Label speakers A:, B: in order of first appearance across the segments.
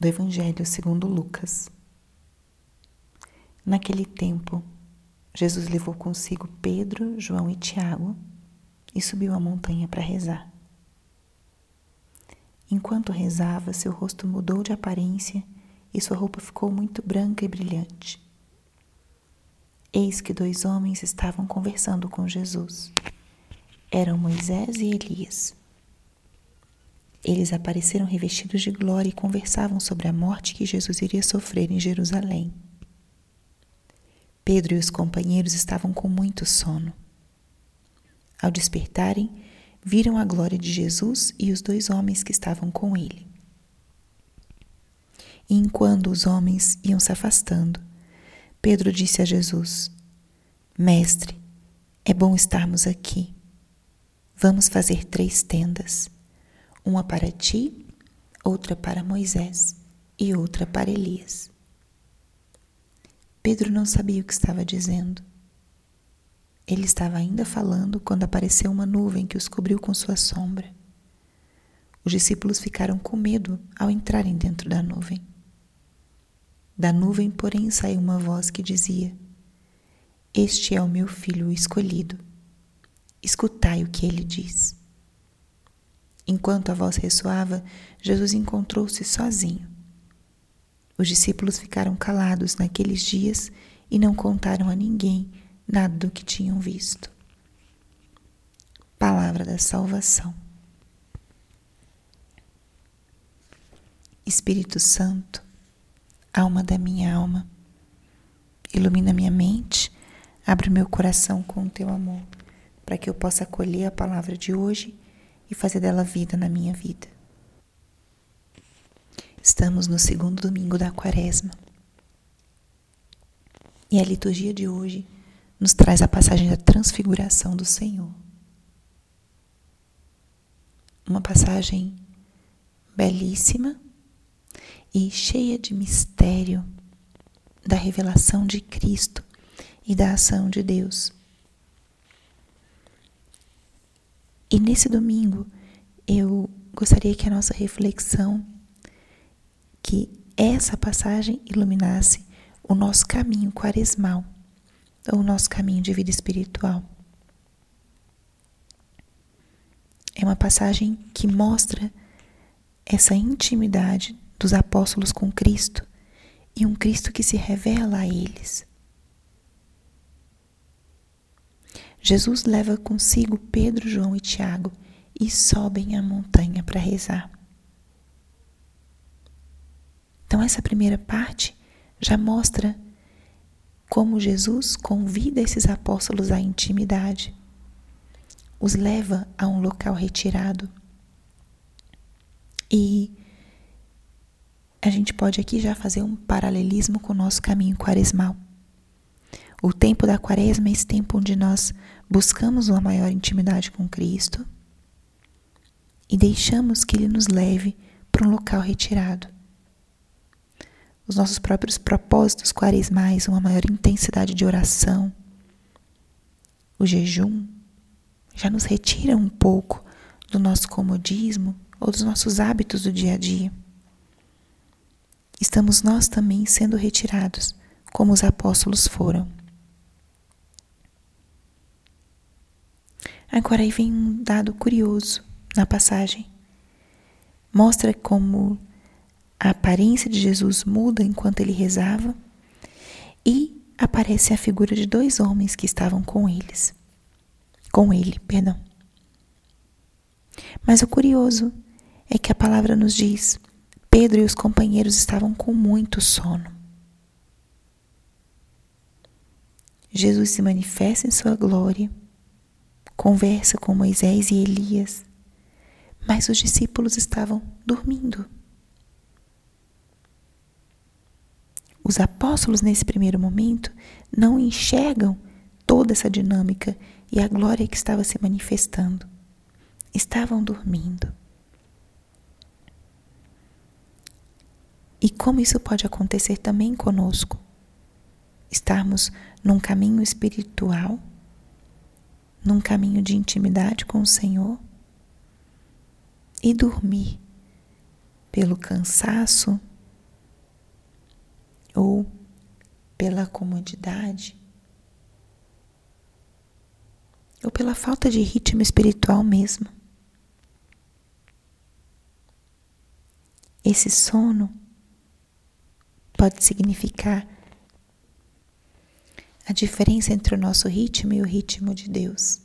A: do Evangelho segundo Lucas. Naquele tempo, Jesus levou consigo Pedro, João e Tiago e subiu a montanha para rezar. Enquanto rezava, seu rosto mudou de aparência e sua roupa ficou muito branca e brilhante. Eis que dois homens estavam conversando com Jesus. Eram Moisés e Elias. Eles apareceram revestidos de glória e conversavam sobre a morte que Jesus iria sofrer em Jerusalém. Pedro e os companheiros estavam com muito sono. Ao despertarem, viram a glória de Jesus e os dois homens que estavam com ele. E enquanto os homens iam se afastando, Pedro disse a Jesus: Mestre, é bom estarmos aqui. Vamos fazer três tendas uma para ti, outra para Moisés e outra para Elias. Pedro não sabia o que estava dizendo. Ele estava ainda falando quando apareceu uma nuvem que os cobriu com sua sombra. Os discípulos ficaram com medo ao entrarem dentro da nuvem. Da nuvem, porém, saiu uma voz que dizia: Este é o meu filho escolhido. Escutai o que ele diz. Enquanto a voz ressoava, Jesus encontrou-se sozinho. Os discípulos ficaram calados naqueles dias e não contaram a ninguém nada do que tinham visto. Palavra da Salvação. Espírito Santo, alma da minha alma, ilumina minha mente, abre meu coração com o teu amor, para que eu possa acolher a palavra de hoje e fazer dela vida na minha vida. Estamos no segundo domingo da Quaresma. E a liturgia de hoje nos traz a passagem da transfiguração do Senhor. Uma passagem belíssima e cheia de mistério da revelação de Cristo e da ação de Deus. E nesse domingo, eu gostaria que a nossa reflexão, que essa passagem iluminasse o nosso caminho quaresmal, ou o nosso caminho de vida espiritual. É uma passagem que mostra essa intimidade dos apóstolos com Cristo e um Cristo que se revela a eles. Jesus leva consigo Pedro, João e Tiago e sobem a montanha para rezar. Então, essa primeira parte já mostra como Jesus convida esses apóstolos à intimidade, os leva a um local retirado. E a gente pode aqui já fazer um paralelismo com o nosso caminho quaresmal. O tempo da quaresma é esse tempo onde nós buscamos uma maior intimidade com Cristo e deixamos que Ele nos leve para um local retirado. Os nossos próprios propósitos quaresmais, uma maior intensidade de oração, o jejum, já nos retiram um pouco do nosso comodismo ou dos nossos hábitos do dia a dia. Estamos nós também sendo retirados, como os apóstolos foram. Agora aí vem um dado curioso na passagem. Mostra como a aparência de Jesus muda enquanto ele rezava e aparece a figura de dois homens que estavam com eles. Com ele, perdão. Mas o curioso é que a palavra nos diz: Pedro e os companheiros estavam com muito sono. Jesus se manifesta em sua glória conversa com Moisés e Elias, mas os discípulos estavam dormindo. Os apóstolos, nesse primeiro momento, não enxergam toda essa dinâmica e a glória que estava se manifestando. Estavam dormindo. E como isso pode acontecer também conosco? Estarmos num caminho espiritual num caminho de intimidade com o Senhor e dormir pelo cansaço, ou pela comodidade, ou pela falta de ritmo espiritual mesmo. Esse sono pode significar a diferença entre o nosso ritmo e o ritmo de Deus.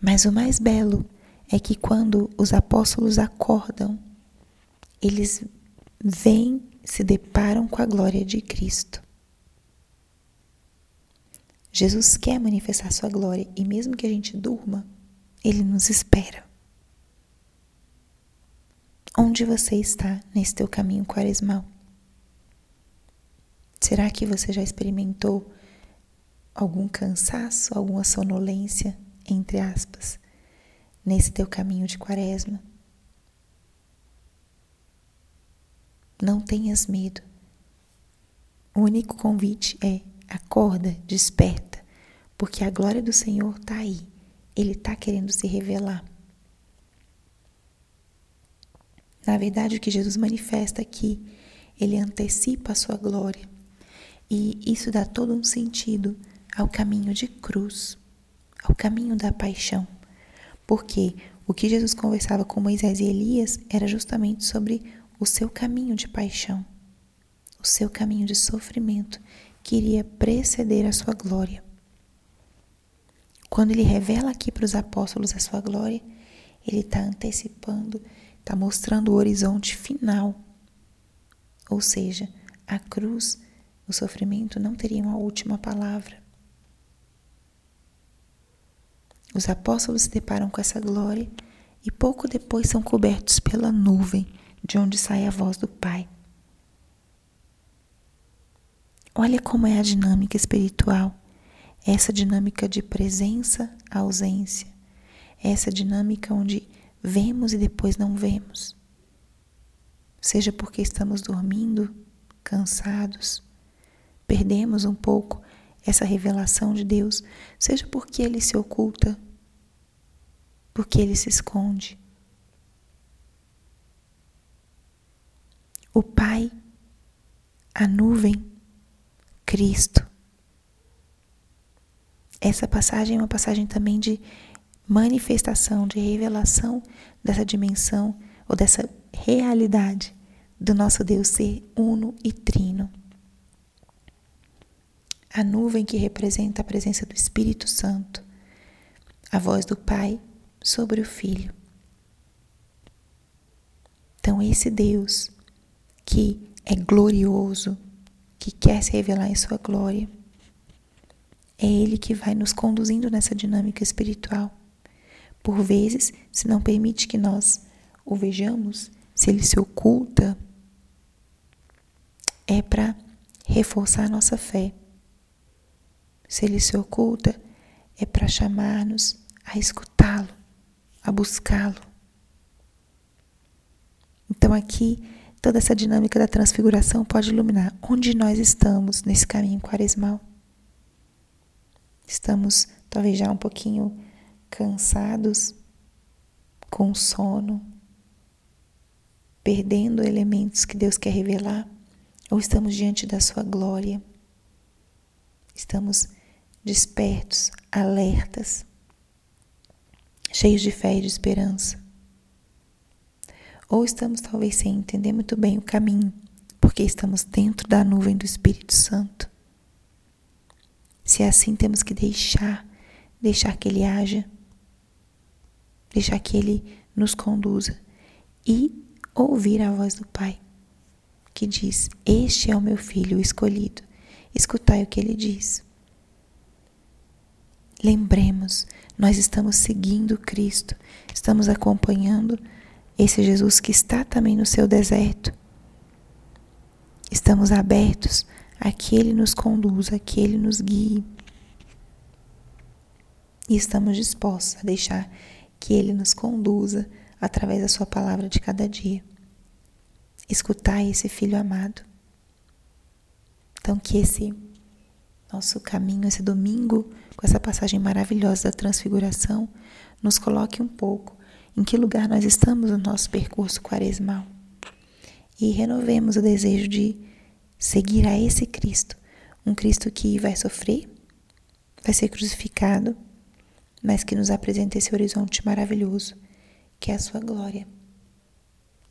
A: Mas o mais belo é que quando os apóstolos acordam, eles vêm, se deparam com a glória de Cristo. Jesus quer manifestar sua glória e mesmo que a gente durma, ele nos espera. Onde você está nesse teu caminho quaresmal? Será que você já experimentou algum cansaço, alguma sonolência, entre aspas, nesse teu caminho de quaresma? Não tenhas medo. O único convite é acorda, desperta, porque a glória do Senhor está aí. Ele está querendo se revelar. Na verdade, o que Jesus manifesta aqui, ele antecipa a sua glória. E isso dá todo um sentido ao caminho de cruz, ao caminho da paixão. Porque o que Jesus conversava com Moisés e Elias era justamente sobre o seu caminho de paixão, o seu caminho de sofrimento que iria preceder a sua glória. Quando ele revela aqui para os apóstolos a sua glória, ele está antecipando está mostrando o horizonte final. Ou seja, a cruz, o sofrimento não teria uma última palavra. Os apóstolos se deparam com essa glória e pouco depois são cobertos pela nuvem de onde sai a voz do Pai. Olha como é a dinâmica espiritual, essa dinâmica de presença, ausência, essa dinâmica onde vemos e depois não vemos. Seja porque estamos dormindo, cansados, perdemos um pouco essa revelação de Deus, seja porque ele se oculta, porque ele se esconde. O Pai, a nuvem, Cristo. Essa passagem é uma passagem também de manifestação, de revelação dessa dimensão ou dessa realidade do nosso Deus ser uno e trino. A nuvem que representa a presença do Espírito Santo, a voz do Pai sobre o Filho. Então, esse Deus que é glorioso, que quer se revelar em Sua glória, é Ele que vai nos conduzindo nessa dinâmica espiritual por vezes, se não permite que nós o vejamos, se ele se oculta, é para reforçar a nossa fé. Se ele se oculta, é para chamar-nos a escutá-lo, a buscá-lo. Então, aqui, toda essa dinâmica da transfiguração pode iluminar onde nós estamos nesse caminho quaresmal. Estamos, talvez, já um pouquinho cansados, com sono, perdendo elementos que Deus quer revelar, ou estamos diante da Sua glória, estamos despertos, alertas, cheios de fé e de esperança. Ou estamos talvez sem entender muito bem o caminho, porque estamos dentro da nuvem do Espírito Santo. Se é assim, temos que deixar, deixar que Ele haja deixar que Ele nos conduza e ouvir a voz do Pai, que diz: Este é o meu filho escolhido. Escutai o que ele diz. Lembremos, nós estamos seguindo Cristo, estamos acompanhando esse Jesus que está também no seu deserto. Estamos abertos a que Ele nos conduza, a que Ele nos guie. E estamos dispostos a deixar que Ele nos conduza através da Sua palavra de cada dia. Escutai esse Filho amado. Então, que esse nosso caminho, esse domingo, com essa passagem maravilhosa da transfiguração, nos coloque um pouco em que lugar nós estamos no nosso percurso quaresmal e renovemos o desejo de seguir a esse Cristo, um Cristo que vai sofrer, vai ser crucificado, mas que nos apresenta esse horizonte maravilhoso, que é a sua glória.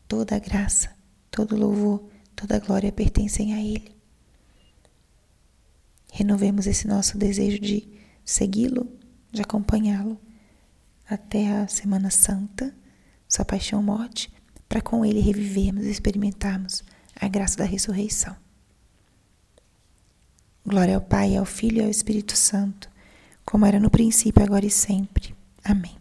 A: Toda a graça, todo louvor, toda a glória pertencem a Ele. Renovemos esse nosso desejo de segui-lo, de acompanhá-lo até a Semana Santa, sua paixão morte, para com Ele revivermos e experimentarmos a graça da ressurreição. Glória ao Pai, ao Filho e ao Espírito Santo, como era no princípio, agora e sempre. Amém.